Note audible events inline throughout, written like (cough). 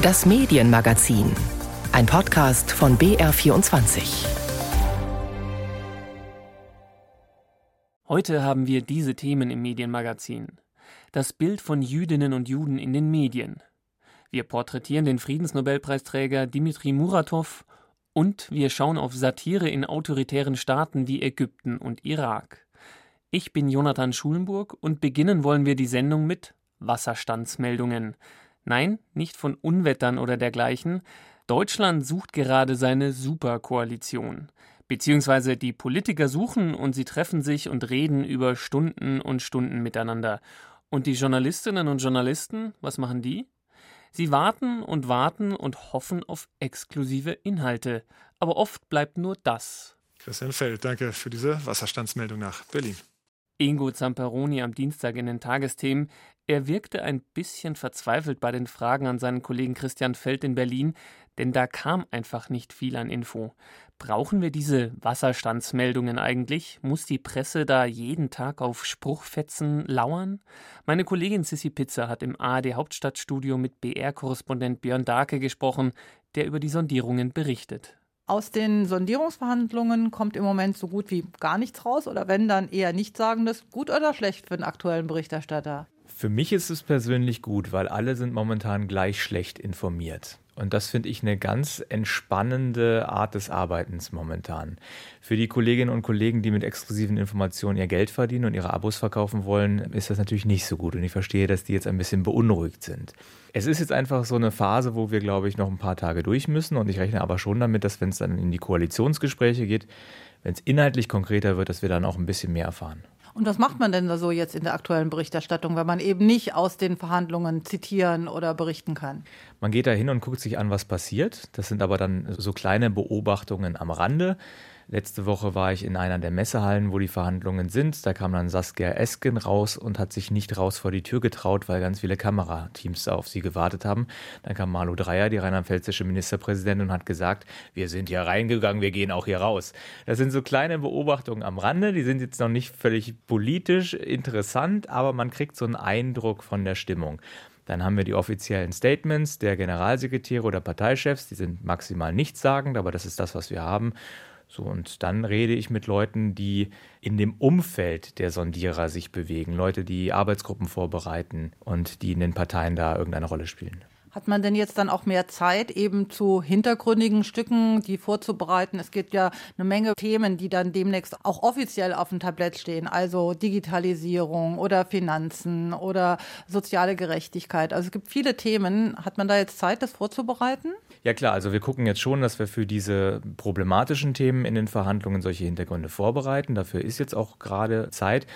Das Medienmagazin. Ein Podcast von BR24. Heute haben wir diese Themen im Medienmagazin. Das Bild von Jüdinnen und Juden in den Medien. Wir porträtieren den Friedensnobelpreisträger Dimitri Muratov und wir schauen auf Satire in autoritären Staaten wie Ägypten und Irak. Ich bin Jonathan Schulenburg und beginnen wollen wir die Sendung mit Wasserstandsmeldungen. Nein, nicht von Unwettern oder dergleichen. Deutschland sucht gerade seine Superkoalition. Beziehungsweise die Politiker suchen und sie treffen sich und reden über Stunden und Stunden miteinander. Und die Journalistinnen und Journalisten, was machen die? Sie warten und warten und hoffen auf exklusive Inhalte. Aber oft bleibt nur das. Christian Feld, danke für diese Wasserstandsmeldung nach Berlin. Ingo Zamperoni am Dienstag in den Tagesthemen. Er wirkte ein bisschen verzweifelt bei den Fragen an seinen Kollegen Christian Feld in Berlin, denn da kam einfach nicht viel an Info. Brauchen wir diese Wasserstandsmeldungen eigentlich? Muss die Presse da jeden Tag auf Spruchfetzen lauern? Meine Kollegin Sissy Pizza hat im ARD Hauptstadtstudio mit BR-Korrespondent Björn Darke gesprochen, der über die Sondierungen berichtet. Aus den Sondierungsverhandlungen kommt im Moment so gut wie gar nichts raus oder wenn dann eher nichtsagendes, gut oder schlecht für den aktuellen Berichterstatter? Für mich ist es persönlich gut, weil alle sind momentan gleich schlecht informiert. Und das finde ich eine ganz entspannende Art des Arbeitens momentan. Für die Kolleginnen und Kollegen, die mit exklusiven Informationen ihr Geld verdienen und ihre Abos verkaufen wollen, ist das natürlich nicht so gut. Und ich verstehe, dass die jetzt ein bisschen beunruhigt sind. Es ist jetzt einfach so eine Phase, wo wir, glaube ich, noch ein paar Tage durch müssen. Und ich rechne aber schon damit, dass wenn es dann in die Koalitionsgespräche geht, wenn es inhaltlich konkreter wird, dass wir dann auch ein bisschen mehr erfahren. Und was macht man denn da so jetzt in der aktuellen Berichterstattung, wenn man eben nicht aus den Verhandlungen zitieren oder berichten kann? Man geht da hin und guckt sich an, was passiert. Das sind aber dann so kleine Beobachtungen am Rande. Letzte Woche war ich in einer der Messehallen, wo die Verhandlungen sind. Da kam dann Saskia Esken raus und hat sich nicht raus vor die Tür getraut, weil ganz viele Kamerateams auf sie gewartet haben. Dann kam Malu Dreyer, die rheinland-pfälzische Ministerpräsidentin, und hat gesagt, wir sind hier reingegangen, wir gehen auch hier raus. Das sind so kleine Beobachtungen am Rande, die sind jetzt noch nicht völlig politisch interessant, aber man kriegt so einen Eindruck von der Stimmung. Dann haben wir die offiziellen Statements der Generalsekretäre oder Parteichefs, die sind maximal nichtssagend, aber das ist das, was wir haben. So, und dann rede ich mit Leuten, die in dem Umfeld der Sondierer sich bewegen, Leute, die Arbeitsgruppen vorbereiten und die in den Parteien da irgendeine Rolle spielen. Hat man denn jetzt dann auch mehr Zeit, eben zu hintergründigen Stücken, die vorzubereiten? Es gibt ja eine Menge Themen, die dann demnächst auch offiziell auf dem Tablett stehen, also Digitalisierung oder Finanzen oder soziale Gerechtigkeit. Also es gibt viele Themen. Hat man da jetzt Zeit, das vorzubereiten? Ja klar, also wir gucken jetzt schon, dass wir für diese problematischen Themen in den Verhandlungen solche Hintergründe vorbereiten. Dafür ist jetzt auch gerade Zeit.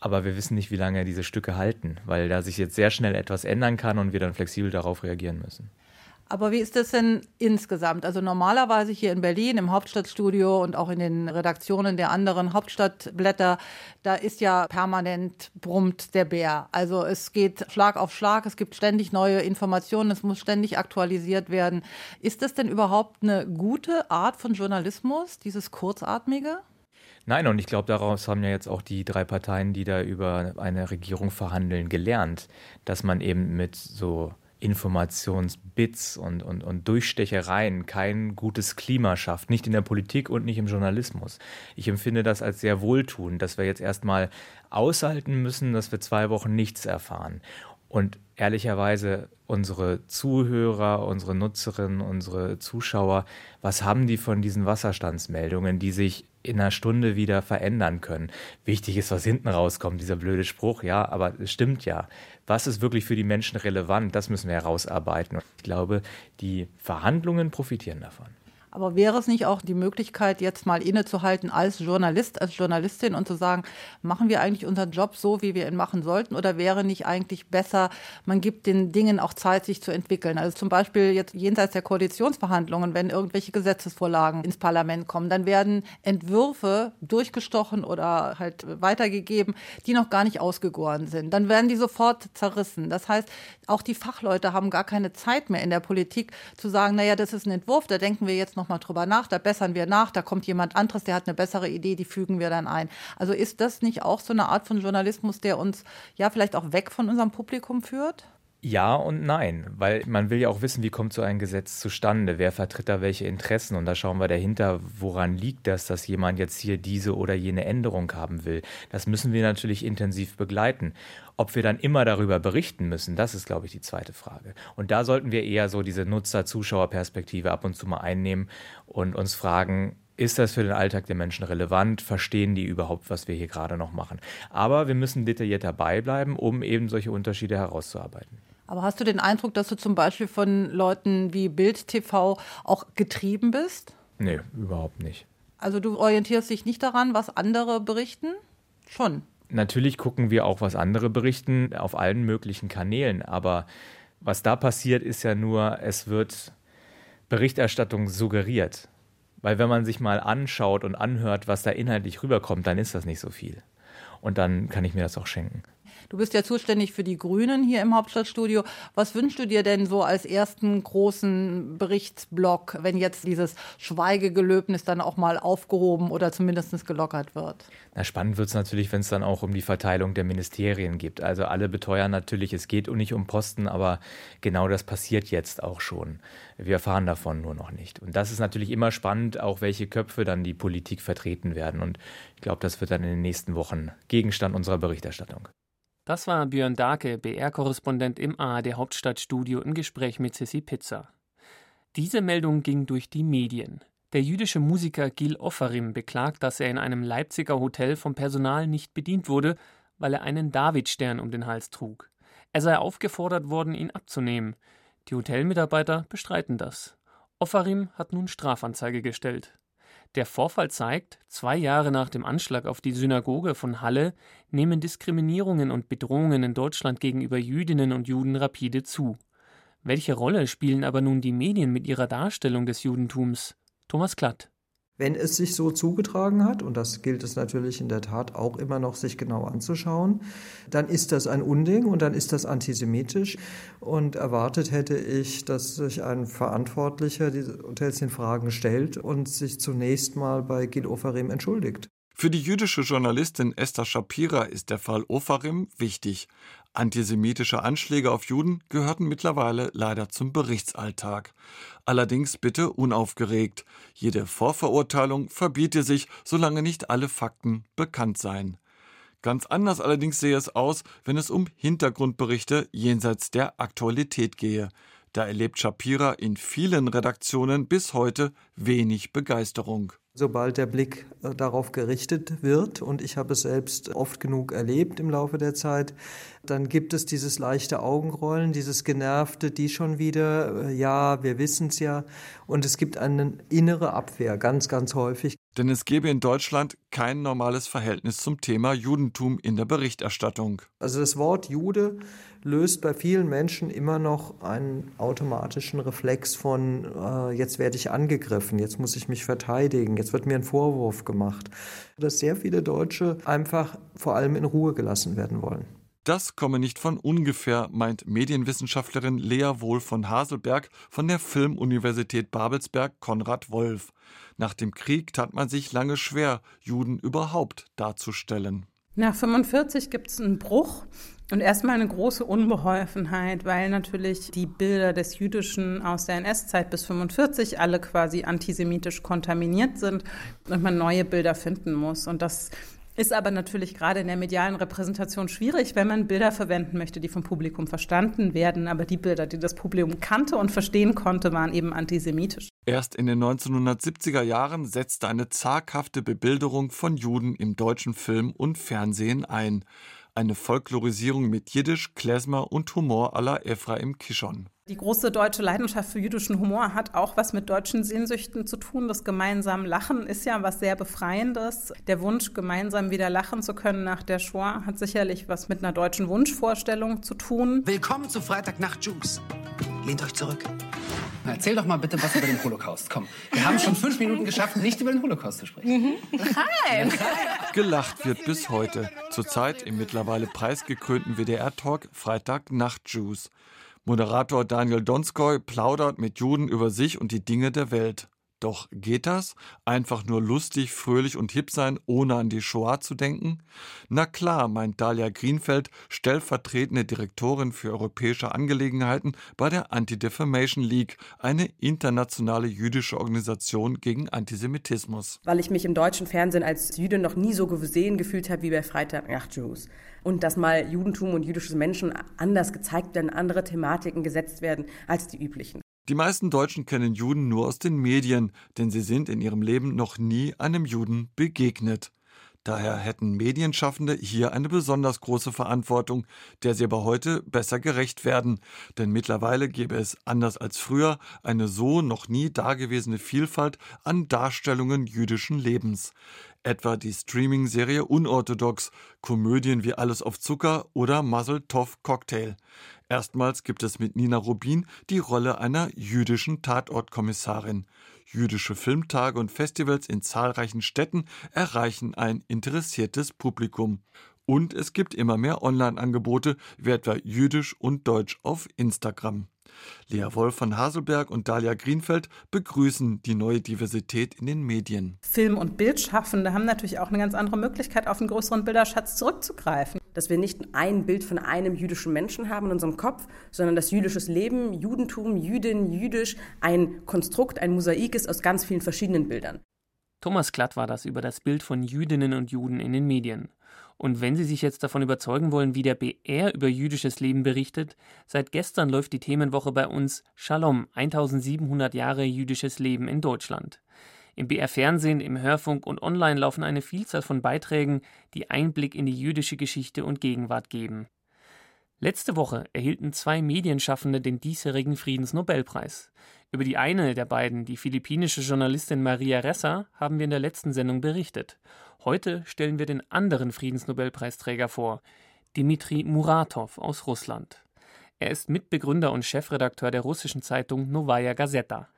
Aber wir wissen nicht, wie lange diese Stücke halten, weil da sich jetzt sehr schnell etwas ändern kann und wir dann flexibel darauf reagieren müssen. Aber wie ist das denn insgesamt? Also normalerweise hier in Berlin im Hauptstadtstudio und auch in den Redaktionen der anderen Hauptstadtblätter, da ist ja permanent brummt der Bär. Also es geht Schlag auf Schlag, es gibt ständig neue Informationen, es muss ständig aktualisiert werden. Ist das denn überhaupt eine gute Art von Journalismus, dieses kurzatmige? Nein, und ich glaube, daraus haben ja jetzt auch die drei Parteien, die da über eine Regierung verhandeln, gelernt, dass man eben mit so Informationsbits und, und, und Durchstechereien kein gutes Klima schafft, nicht in der Politik und nicht im Journalismus. Ich empfinde das als sehr wohltuend, dass wir jetzt erstmal aushalten müssen, dass wir zwei Wochen nichts erfahren. Und ehrlicherweise unsere Zuhörer, unsere Nutzerinnen, unsere Zuschauer, was haben die von diesen Wasserstandsmeldungen, die sich in einer Stunde wieder verändern können? Wichtig ist, was hinten rauskommt, dieser blöde Spruch, ja, aber es stimmt ja. Was ist wirklich für die Menschen relevant? Das müssen wir herausarbeiten. Ich glaube, die Verhandlungen profitieren davon. Aber wäre es nicht auch die Möglichkeit, jetzt mal innezuhalten als Journalist, als Journalistin und zu sagen, machen wir eigentlich unseren Job so, wie wir ihn machen sollten? Oder wäre nicht eigentlich besser, man gibt den Dingen auch Zeit, sich zu entwickeln? Also zum Beispiel jetzt jenseits der Koalitionsverhandlungen, wenn irgendwelche Gesetzesvorlagen ins Parlament kommen, dann werden Entwürfe durchgestochen oder halt weitergegeben, die noch gar nicht ausgegoren sind. Dann werden die sofort zerrissen. Das heißt, auch die Fachleute haben gar keine Zeit mehr in der Politik zu sagen, naja, das ist ein Entwurf, da denken wir jetzt noch nochmal drüber nach, da bessern wir nach, da kommt jemand anderes, der hat eine bessere Idee, die fügen wir dann ein. Also ist das nicht auch so eine Art von Journalismus, der uns ja vielleicht auch weg von unserem Publikum führt? Ja und nein, weil man will ja auch wissen, wie kommt so ein Gesetz zustande, wer vertritt da welche Interessen und da schauen wir dahinter, woran liegt das, dass jemand jetzt hier diese oder jene Änderung haben will. Das müssen wir natürlich intensiv begleiten. Ob wir dann immer darüber berichten müssen, das ist, glaube ich, die zweite Frage. Und da sollten wir eher so diese Nutzer-Zuschauer-Perspektive ab und zu mal einnehmen und uns fragen, ist das für den Alltag der Menschen relevant? Verstehen die überhaupt, was wir hier gerade noch machen? Aber wir müssen detailliert dabei bleiben, um eben solche Unterschiede herauszuarbeiten. Aber hast du den Eindruck, dass du zum Beispiel von Leuten wie Bild TV auch getrieben bist? Nee, überhaupt nicht. Also du orientierst dich nicht daran, was andere berichten? Schon. Natürlich gucken wir auch, was andere berichten, auf allen möglichen Kanälen. Aber was da passiert, ist ja nur, es wird Berichterstattung suggeriert. Weil wenn man sich mal anschaut und anhört, was da inhaltlich rüberkommt, dann ist das nicht so viel. Und dann kann ich mir das auch schenken. Du bist ja zuständig für die Grünen hier im Hauptstadtstudio. Was wünschst du dir denn so als ersten großen Berichtsblock, wenn jetzt dieses Schweigegelöbnis dann auch mal aufgehoben oder zumindest gelockert wird? Na, spannend wird es natürlich, wenn es dann auch um die Verteilung der Ministerien geht. Also alle beteuern natürlich, es geht nicht um Posten, aber genau das passiert jetzt auch schon. Wir erfahren davon nur noch nicht. Und das ist natürlich immer spannend, auch welche Köpfe dann die Politik vertreten werden. Und ich glaube, das wird dann in den nächsten Wochen Gegenstand unserer Berichterstattung. Das war Björn Dake, BR-Korrespondent im ARD Hauptstadtstudio im Gespräch mit Sissy Pizza. Diese Meldung ging durch die Medien. Der jüdische Musiker Gil Offarim beklagt, dass er in einem Leipziger Hotel vom Personal nicht bedient wurde, weil er einen Davidstern um den Hals trug. Er sei aufgefordert worden, ihn abzunehmen. Die Hotelmitarbeiter bestreiten das. Offarim hat nun Strafanzeige gestellt. Der Vorfall zeigt, zwei Jahre nach dem Anschlag auf die Synagoge von Halle nehmen Diskriminierungen und Bedrohungen in Deutschland gegenüber Jüdinnen und Juden rapide zu. Welche Rolle spielen aber nun die Medien mit ihrer Darstellung des Judentums? Thomas Klatt. Wenn es sich so zugetragen hat, und das gilt es natürlich in der Tat auch immer noch, sich genau anzuschauen, dann ist das ein Unding und dann ist das antisemitisch. Und erwartet hätte ich, dass sich ein Verantwortlicher diese Hotels in Fragen stellt und sich zunächst mal bei Gil Ofarim entschuldigt. Für die jüdische Journalistin Esther Shapira ist der Fall Ofarim wichtig. Antisemitische Anschläge auf Juden gehörten mittlerweile leider zum Berichtsalltag. Allerdings bitte unaufgeregt. Jede Vorverurteilung verbiete sich, solange nicht alle Fakten bekannt seien. Ganz anders allerdings sehe es aus, wenn es um Hintergrundberichte jenseits der Aktualität gehe. Da erlebt Shapira in vielen Redaktionen bis heute wenig Begeisterung sobald der Blick äh, darauf gerichtet wird, und ich habe es selbst oft genug erlebt im Laufe der Zeit, dann gibt es dieses leichte Augenrollen, dieses genervte, die schon wieder, äh, ja, wir wissen es ja, und es gibt eine innere Abwehr, ganz, ganz häufig. Denn es gäbe in Deutschland kein normales Verhältnis zum Thema Judentum in der Berichterstattung. Also das Wort Jude löst bei vielen Menschen immer noch einen automatischen Reflex von, äh, jetzt werde ich angegriffen, jetzt muss ich mich verteidigen, jetzt wird mir ein Vorwurf gemacht. Dass sehr viele Deutsche einfach vor allem in Ruhe gelassen werden wollen. Das komme nicht von ungefähr, meint Medienwissenschaftlerin Lea Wohl von Haselberg von der Filmuniversität Babelsberg Konrad Wolf. Nach dem Krieg tat man sich lange schwer, Juden überhaupt darzustellen. Nach 45 gibt es einen Bruch und erstmal eine große Unbeholfenheit, weil natürlich die Bilder des Jüdischen aus der NS-Zeit bis 45 alle quasi antisemitisch kontaminiert sind und man neue Bilder finden muss. Und das ist aber natürlich gerade in der medialen Repräsentation schwierig, wenn man Bilder verwenden möchte, die vom Publikum verstanden werden. Aber die Bilder, die das Publikum kannte und verstehen konnte, waren eben antisemitisch. Erst in den 1970er Jahren setzte eine zaghafte Bebilderung von Juden im deutschen Film und Fernsehen ein. Eine Folklorisierung mit Jiddisch, Klezmer und Humor la Ephraim Kishon. Die große deutsche Leidenschaft für jüdischen Humor hat auch was mit deutschen Sehnsüchten zu tun. Das gemeinsame Lachen ist ja was sehr Befreiendes. Der Wunsch, gemeinsam wieder lachen zu können nach der Shoah, hat sicherlich was mit einer deutschen Wunschvorstellung zu tun. Willkommen zu Freitagnacht Juice. Lehnt euch zurück. Na, erzähl doch mal bitte was über den Holocaust. Komm, wir haben schon fünf Minuten geschafft, nicht über den Holocaust zu sprechen. Nein! Gelacht wird bis heute. Zurzeit im mittlerweile preisgekrönten WDR-Talk Freitagnacht Juice. Moderator Daniel Donskoy plaudert mit Juden über sich und die Dinge der Welt. Doch geht das? Einfach nur lustig, fröhlich und hip sein, ohne an die Shoah zu denken? Na klar, meint Dalia Greenfeld, stellvertretende Direktorin für europäische Angelegenheiten bei der Anti-Defamation League, eine internationale jüdische Organisation gegen Antisemitismus. Weil ich mich im deutschen Fernsehen als Jüdin noch nie so gesehen gefühlt habe wie bei Freitag nach Jews. Und dass mal Judentum und jüdische Menschen anders gezeigt werden, andere Thematiken gesetzt werden als die üblichen. Die meisten Deutschen kennen Juden nur aus den Medien, denn sie sind in ihrem Leben noch nie einem Juden begegnet. Daher hätten Medienschaffende hier eine besonders große Verantwortung, der sie aber heute besser gerecht werden. Denn mittlerweile gäbe es, anders als früher, eine so noch nie dagewesene Vielfalt an Darstellungen jüdischen Lebens. Etwa die Streaming-Serie Unorthodox, Komödien wie Alles auf Zucker oder Muzzle Toff Cocktail. Erstmals gibt es mit Nina Rubin die Rolle einer jüdischen Tatortkommissarin. Jüdische Filmtage und Festivals in zahlreichen Städten erreichen ein interessiertes Publikum. Und es gibt immer mehr Online-Angebote, wie etwa Jüdisch und Deutsch auf Instagram. Lea Wolf von Haselberg und Dalia Greenfeld begrüßen die neue Diversität in den Medien. Film- und Bildschaffende haben natürlich auch eine ganz andere Möglichkeit, auf einen größeren Bilderschatz zurückzugreifen. Dass wir nicht ein Bild von einem jüdischen Menschen haben in unserem Kopf, sondern dass jüdisches Leben, Judentum, Jüdin, Jüdisch ein Konstrukt, ein Mosaik ist aus ganz vielen verschiedenen Bildern. Thomas Klatt war das über das Bild von Jüdinnen und Juden in den Medien. Und wenn Sie sich jetzt davon überzeugen wollen, wie der BR über jüdisches Leben berichtet, seit gestern läuft die Themenwoche bei uns Shalom, 1700 Jahre jüdisches Leben in Deutschland. Im BR Fernsehen, im Hörfunk und online laufen eine Vielzahl von Beiträgen, die Einblick in die jüdische Geschichte und Gegenwart geben. Letzte Woche erhielten zwei Medienschaffende den diesjährigen Friedensnobelpreis. Über die eine der beiden, die philippinische Journalistin Maria Ressa, haben wir in der letzten Sendung berichtet. Heute stellen wir den anderen Friedensnobelpreisträger vor, Dmitri Muratov aus Russland. Er ist Mitbegründer und Chefredakteur der russischen Zeitung Novaya Gazeta.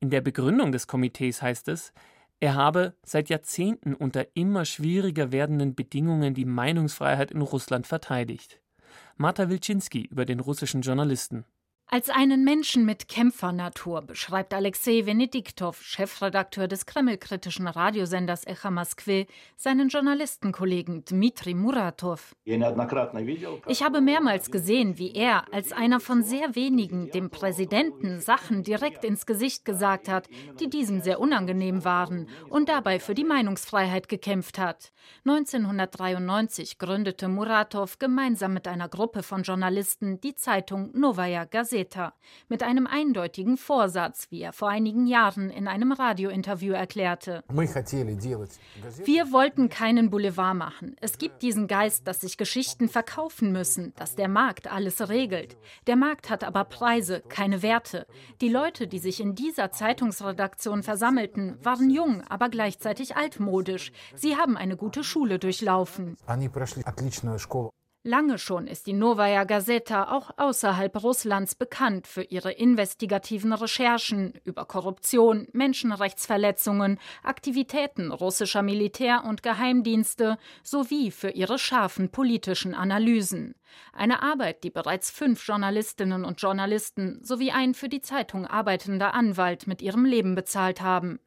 In der Begründung des Komitees heißt es, er habe seit Jahrzehnten unter immer schwieriger werdenden Bedingungen die Meinungsfreiheit in Russland verteidigt. Marta Wilczynski über den russischen Journalisten. Als einen Menschen mit Kämpfernatur beschreibt Alexei Venediktov, Chefredakteur des kremlkritischen Radiosenders Echa Moskwe, seinen Journalistenkollegen Dmitri Muratov. Ich habe mehrmals gesehen, wie er als einer von sehr wenigen dem Präsidenten Sachen direkt ins Gesicht gesagt hat, die diesem sehr unangenehm waren und dabei für die Meinungsfreiheit gekämpft hat. 1993 gründete Muratov gemeinsam mit einer Gruppe von Journalisten die Zeitung Novaya Gazeta. Gazeta mit einem eindeutigen Vorsatz, wie er vor einigen Jahren in einem Radiointerview erklärte. Wir wollten keinen Boulevard machen. Es gibt diesen Geist, dass sich Geschichten verkaufen müssen, dass der Markt alles regelt. Der Markt hat aber Preise, keine Werte. Die Leute, die sich in dieser Zeitungsredaktion versammelten, waren jung, aber gleichzeitig altmodisch. Sie haben eine gute Schule durchlaufen. Lange schon ist die Novaya Gazeta auch außerhalb Russlands bekannt für ihre investigativen Recherchen über Korruption, Menschenrechtsverletzungen, Aktivitäten russischer Militär- und Geheimdienste sowie für ihre scharfen politischen Analysen. Eine Arbeit, die bereits fünf Journalistinnen und Journalisten sowie ein für die Zeitung arbeitender Anwalt mit ihrem Leben bezahlt haben.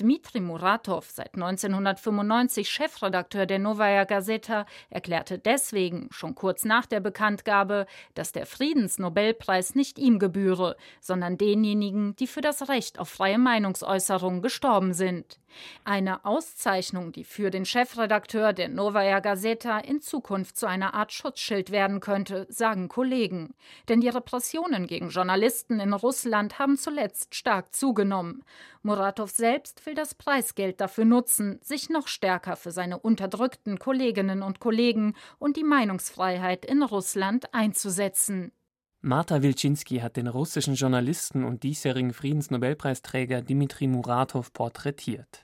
Dmitri Muratov, seit 1995 Chefredakteur der Novaya Gazeta, erklärte deswegen schon kurz nach der Bekanntgabe, dass der Friedensnobelpreis nicht ihm gebühre, sondern denjenigen, die für das Recht auf freie Meinungsäußerung gestorben sind. Eine Auszeichnung, die für den Chefredakteur der Novaya Gazeta in Zukunft zu einer Art Schutzschild werden könnte, sagen Kollegen. Denn die Repressionen gegen Journalisten in Russland haben zuletzt stark zugenommen. Muratov selbst will das Preisgeld dafür nutzen, sich noch stärker für seine unterdrückten Kolleginnen und Kollegen und die Meinungsfreiheit in Russland einzusetzen. Marta Wilczynski hat den russischen Journalisten und diesjährigen Friedensnobelpreisträger Dmitri Muratov porträtiert.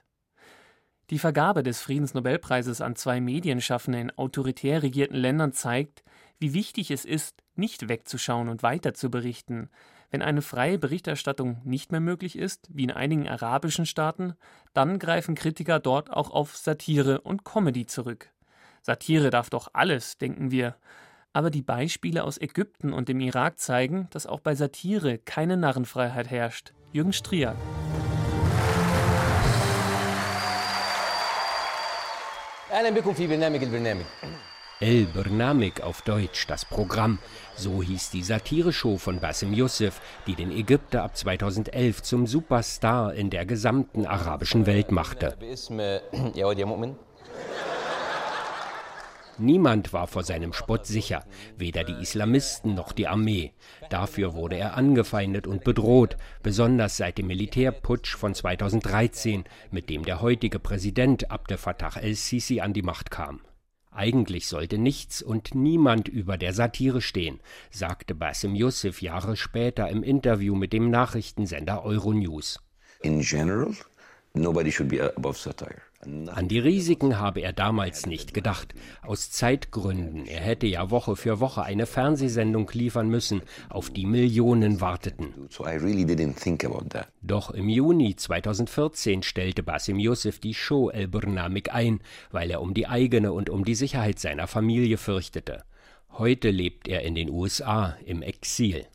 Die Vergabe des Friedensnobelpreises an zwei Medienschaffende in autoritär regierten Ländern zeigt, wie wichtig es ist, nicht wegzuschauen und weiter zu berichten, wenn eine freie Berichterstattung nicht mehr möglich ist, wie in einigen arabischen Staaten, dann greifen Kritiker dort auch auf Satire und Comedy zurück. Satire darf doch alles, denken wir. Aber die Beispiele aus Ägypten und dem Irak zeigen, dass auch bei Satire keine Narrenfreiheit herrscht. Jürgen Striak. El Bernamik auf Deutsch, das Programm. So hieß die Satireshow von Bassem Youssef, die den Ägypter ab 2011 zum Superstar in der gesamten arabischen Welt machte. (clears throat) Niemand war vor seinem Spott sicher, weder die Islamisten noch die Armee. Dafür wurde er angefeindet und bedroht, besonders seit dem Militärputsch von 2013, mit dem der heutige Präsident Abdel Fattah el-Sisi an die Macht kam. Eigentlich sollte nichts und niemand über der Satire stehen, sagte Bassem Youssef Jahre später im Interview mit dem Nachrichtensender Euronews. In general, nobody should be above satire. An die Risiken habe er damals nicht gedacht. Aus Zeitgründen. Er hätte ja Woche für Woche eine Fernsehsendung liefern müssen, auf die Millionen warteten. Doch im Juni 2014 stellte Basim Youssef die Show El Burnamik ein, weil er um die eigene und um die Sicherheit seiner Familie fürchtete. Heute lebt er in den USA im Exil.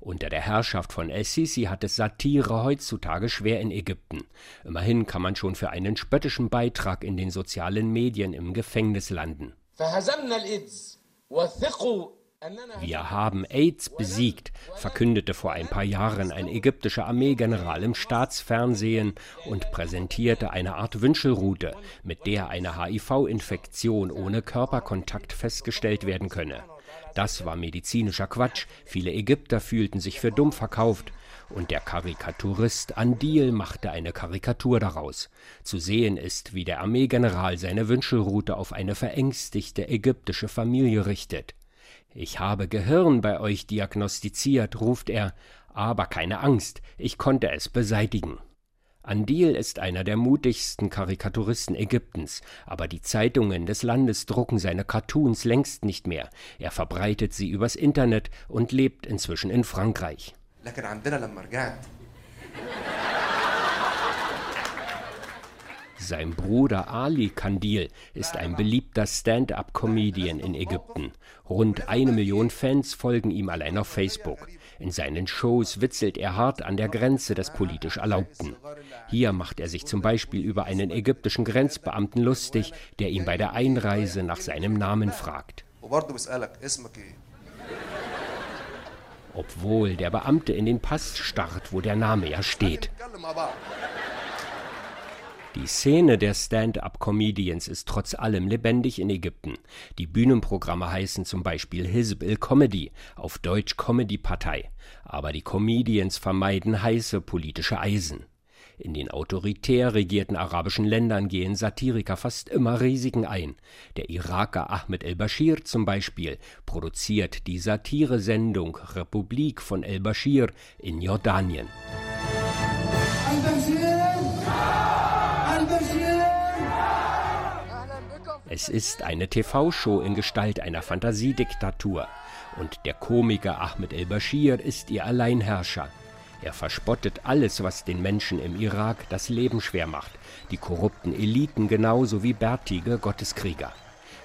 Unter der Herrschaft von El-Sisi hat es Satire heutzutage schwer in Ägypten. Immerhin kann man schon für einen spöttischen Beitrag in den sozialen Medien im Gefängnis landen. Wir haben AIDS besiegt, verkündete vor ein paar Jahren ein ägyptischer Armeegeneral im Staatsfernsehen und präsentierte eine Art Wünschelrute, mit der eine HIV-Infektion ohne Körperkontakt festgestellt werden könne. Das war medizinischer Quatsch. Viele Ägypter fühlten sich für dumm verkauft. Und der Karikaturist Andil machte eine Karikatur daraus. Zu sehen ist, wie der Armeegeneral seine Wünschelrute auf eine verängstigte ägyptische Familie richtet. Ich habe Gehirn bei euch diagnostiziert, ruft er, aber keine Angst, ich konnte es beseitigen. Andil ist einer der mutigsten Karikaturisten Ägyptens, aber die Zeitungen des Landes drucken seine Cartoons längst nicht mehr. Er verbreitet sie übers Internet und lebt inzwischen in Frankreich. Sein Bruder Ali Kandil ist ein beliebter Stand-up-Comedian in Ägypten. Rund eine Million Fans folgen ihm allein auf Facebook. In seinen Shows witzelt er hart an der Grenze des politisch Erlaubten. Hier macht er sich zum Beispiel über einen ägyptischen Grenzbeamten lustig, der ihn bei der Einreise nach seinem Namen fragt. Obwohl der Beamte in den Pass starrt, wo der Name ja steht. Die Szene der Stand-up-Comedians ist trotz allem lebendig in Ägypten. Die Bühnenprogramme heißen zum Beispiel Hizb il-Comedy, auf Deutsch Comedy-Partei. Aber die Comedians vermeiden heiße politische Eisen. In den autoritär regierten arabischen Ländern gehen Satiriker fast immer Risiken ein. Der Iraker Ahmed el-Bashir zum Beispiel produziert die Satiresendung Republik von el-Bashir in Jordanien. Es ist eine TV-Show in Gestalt einer Fantasiediktatur. Und der Komiker Ahmed el-Bashir ist ihr Alleinherrscher. Er verspottet alles, was den Menschen im Irak das Leben schwer macht, die korrupten Eliten genauso wie bärtige Gotteskrieger.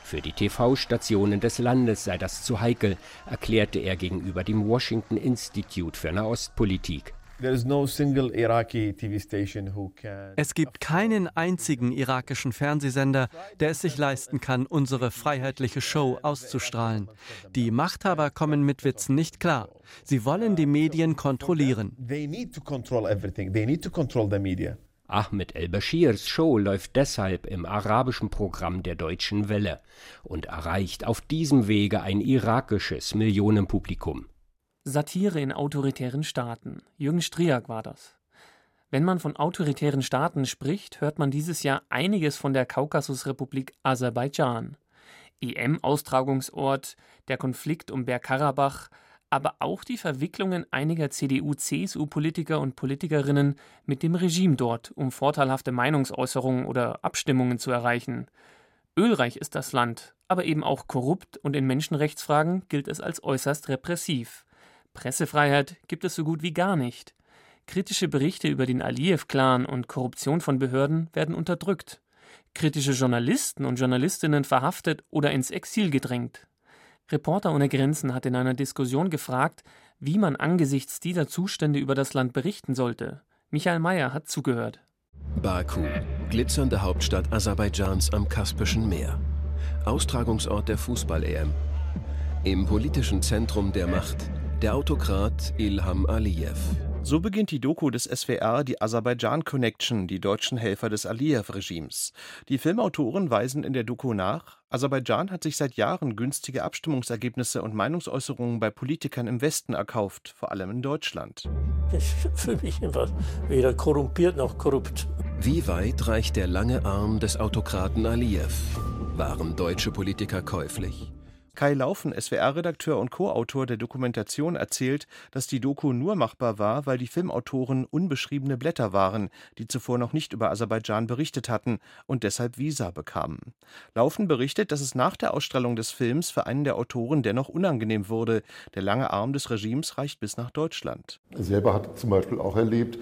Für die TV-Stationen des Landes sei das zu heikel, erklärte er gegenüber dem Washington Institute für Nahostpolitik. Es gibt keinen einzigen irakischen Fernsehsender, der es sich leisten kann, unsere freiheitliche Show auszustrahlen. Die Machthaber kommen mit Witzen nicht klar. Sie wollen die Medien kontrollieren. Ahmed el-Bashirs Show läuft deshalb im arabischen Programm der Deutschen Welle und erreicht auf diesem Wege ein irakisches Millionenpublikum. Satire in autoritären Staaten. Jürgen Striak war das. Wenn man von autoritären Staaten spricht, hört man dieses Jahr einiges von der Kaukasusrepublik Aserbaidschan. EM-Austragungsort, der Konflikt um Bergkarabach, aber auch die Verwicklungen einiger CDU-CSU-Politiker und Politikerinnen mit dem Regime dort, um vorteilhafte Meinungsäußerungen oder Abstimmungen zu erreichen. Ölreich ist das Land, aber eben auch korrupt und in Menschenrechtsfragen gilt es als äußerst repressiv. Pressefreiheit gibt es so gut wie gar nicht. Kritische Berichte über den Aliyev-Clan und Korruption von Behörden werden unterdrückt. Kritische Journalisten und Journalistinnen verhaftet oder ins Exil gedrängt. Reporter ohne Grenzen hat in einer Diskussion gefragt, wie man angesichts dieser Zustände über das Land berichten sollte. Michael Mayer hat zugehört. Baku, glitzernde Hauptstadt Aserbaidschans am Kaspischen Meer. Austragungsort der Fußball-EM. Im politischen Zentrum der Macht der Autokrat Ilham Aliyev. So beginnt die Doku des SWR, die Aserbaidschan Connection, die deutschen Helfer des Aliyev-Regimes. Die Filmautoren weisen in der Doku nach, Aserbaidschan hat sich seit Jahren günstige Abstimmungsergebnisse und Meinungsäußerungen bei Politikern im Westen erkauft, vor allem in Deutschland. Ich fühle mich einfach weder korrumpiert noch korrupt. Wie weit reicht der lange Arm des Autokraten Aliyev? Waren deutsche Politiker käuflich? Kai Laufen, SWR-Redakteur und Co-Autor der Dokumentation, erzählt, dass die Doku nur machbar war, weil die Filmautoren unbeschriebene Blätter waren, die zuvor noch nicht über Aserbaidschan berichtet hatten und deshalb Visa bekamen. Laufen berichtet, dass es nach der Ausstrahlung des Films für einen der Autoren dennoch unangenehm wurde. Der lange Arm des Regimes reicht bis nach Deutschland. Er selber hat zum Beispiel auch erlebt,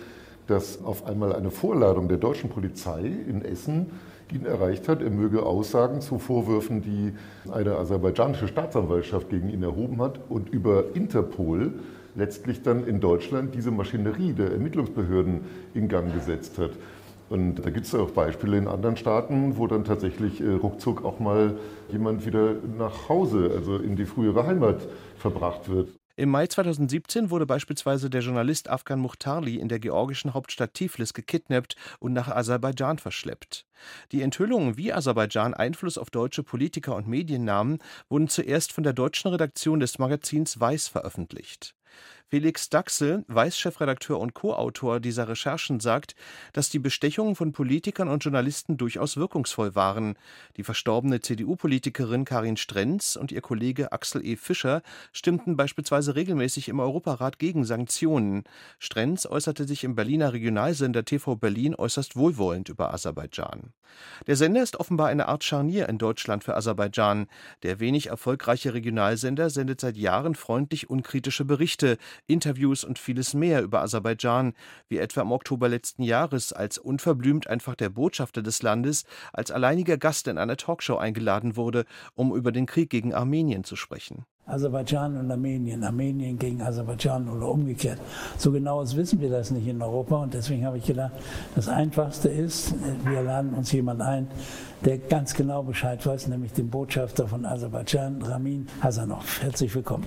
dass auf einmal eine Vorladung der deutschen Polizei in Essen ihn erreicht hat, er möge Aussagen zu Vorwürfen, die eine aserbaidschanische Staatsanwaltschaft gegen ihn erhoben hat und über Interpol letztlich dann in Deutschland diese Maschinerie der Ermittlungsbehörden in Gang gesetzt hat. Und da gibt es auch Beispiele in anderen Staaten, wo dann tatsächlich äh, ruckzuck auch mal jemand wieder nach Hause, also in die frühere Heimat verbracht wird. Im Mai 2017 wurde beispielsweise der Journalist Afgan Muhtarli in der georgischen Hauptstadt Tiflis gekidnappt und nach Aserbaidschan verschleppt. Die Enthüllungen, wie Aserbaidschan Einfluss auf deutsche Politiker und Medien nahmen, wurden zuerst von der deutschen Redaktion des Magazins Weiß veröffentlicht. Felix Daxel, Weiß-Chefredakteur und Co-Autor dieser Recherchen, sagt, dass die Bestechungen von Politikern und Journalisten durchaus wirkungsvoll waren. Die verstorbene CDU-Politikerin Karin Strenz und ihr Kollege Axel E. Fischer stimmten beispielsweise regelmäßig im Europarat gegen Sanktionen. Strenz äußerte sich im Berliner Regionalsender TV Berlin äußerst wohlwollend über Aserbaidschan. Der Sender ist offenbar eine Art Scharnier in Deutschland für Aserbaidschan. Der wenig erfolgreiche Regionalsender sendet seit Jahren freundlich unkritische Berichte, Interviews und vieles mehr über Aserbaidschan, wie etwa im Oktober letzten Jahres, als unverblümt einfach der Botschafter des Landes als alleiniger Gast in einer Talkshow eingeladen wurde, um über den Krieg gegen Armenien zu sprechen. Aserbaidschan und Armenien, Armenien gegen Aserbaidschan oder umgekehrt. So genau wissen wir das nicht in Europa und deswegen habe ich gedacht, das Einfachste ist, wir laden uns jemand ein, der ganz genau Bescheid weiß, nämlich den Botschafter von Aserbaidschan, Ramin Hasanov. Herzlich willkommen.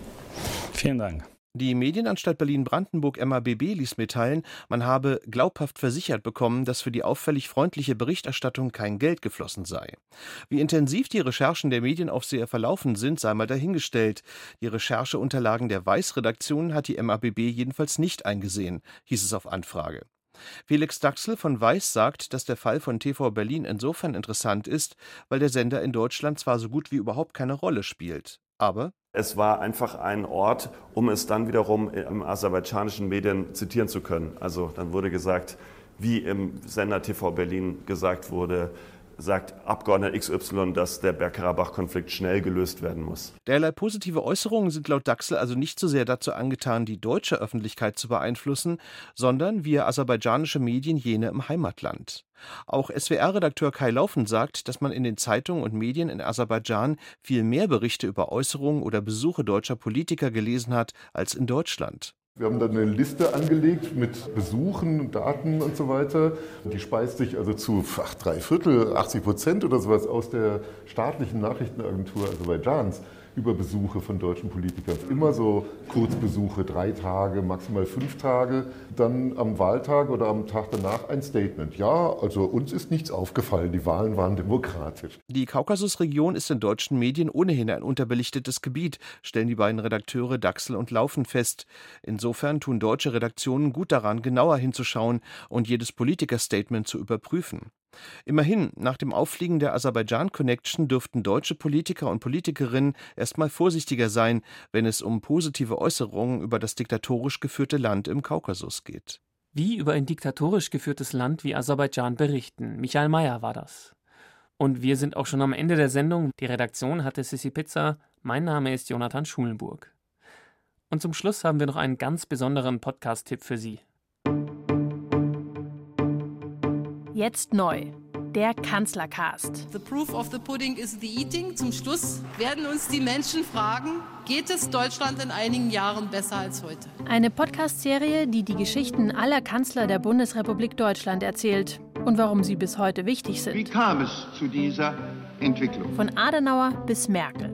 Vielen Dank. Die Medienanstalt Berlin-Brandenburg MABB ließ mitteilen, man habe glaubhaft versichert bekommen, dass für die auffällig freundliche Berichterstattung kein Geld geflossen sei. Wie intensiv die Recherchen der Medienaufseher verlaufen sind, sei mal dahingestellt. Die Rechercheunterlagen der Weiß-Redaktion hat die MABB jedenfalls nicht eingesehen, hieß es auf Anfrage. Felix Daxel von Weiß sagt, dass der Fall von TV Berlin insofern interessant ist, weil der Sender in Deutschland zwar so gut wie überhaupt keine Rolle spielt, aber es war einfach ein Ort, um es dann wiederum im aserbaidschanischen Medien zitieren zu können. Also dann wurde gesagt, wie im Sender TV Berlin gesagt wurde, sagt Abgeordneter XY, dass der Bergkarabach-Konflikt schnell gelöst werden muss. Derlei positive Äußerungen sind laut Daxel also nicht so sehr dazu angetan, die deutsche Öffentlichkeit zu beeinflussen, sondern via aserbaidschanische Medien jene im Heimatland. Auch SWR-Redakteur Kai Laufen sagt, dass man in den Zeitungen und Medien in Aserbaidschan viel mehr Berichte über Äußerungen oder Besuche deutscher Politiker gelesen hat als in Deutschland. Wir haben dann eine Liste angelegt mit Besuchen, Daten und so weiter. Die speist sich also zu ach, drei Viertel, 80 Prozent oder sowas aus der staatlichen Nachrichtenagentur Aserbaidschans über Besuche von deutschen Politikern. Immer so Kurzbesuche, drei Tage, maximal fünf Tage. Dann am Wahltag oder am Tag danach ein Statement. Ja, also uns ist nichts aufgefallen, die Wahlen waren demokratisch. Die Kaukasusregion ist in deutschen Medien ohnehin ein unterbelichtetes Gebiet, stellen die beiden Redakteure Daxel und Laufen fest. Insofern tun deutsche Redaktionen gut daran, genauer hinzuschauen und jedes Politikerstatement zu überprüfen. Immerhin, nach dem Auffliegen der Aserbaidschan-Connection dürften deutsche Politiker und Politikerinnen erstmal vorsichtiger sein, wenn es um positive Äußerungen über das diktatorisch geführte Land im Kaukasus geht. Wie über ein diktatorisch geführtes Land wie Aserbaidschan berichten. Michael Mayer war das. Und wir sind auch schon am Ende der Sendung. Die Redaktion hatte Sissi Pizza. Mein Name ist Jonathan Schulenburg. Und zum Schluss haben wir noch einen ganz besonderen Podcast-Tipp für Sie. Jetzt neu. Der Kanzlercast. The proof of the pudding is the eating. Zum Schluss werden uns die Menschen fragen, geht es Deutschland in einigen Jahren besser als heute? Eine Podcast-Serie, die die Geschichten aller Kanzler der Bundesrepublik Deutschland erzählt und warum sie bis heute wichtig sind. Wie kam es zu dieser Entwicklung? Von Adenauer bis Merkel.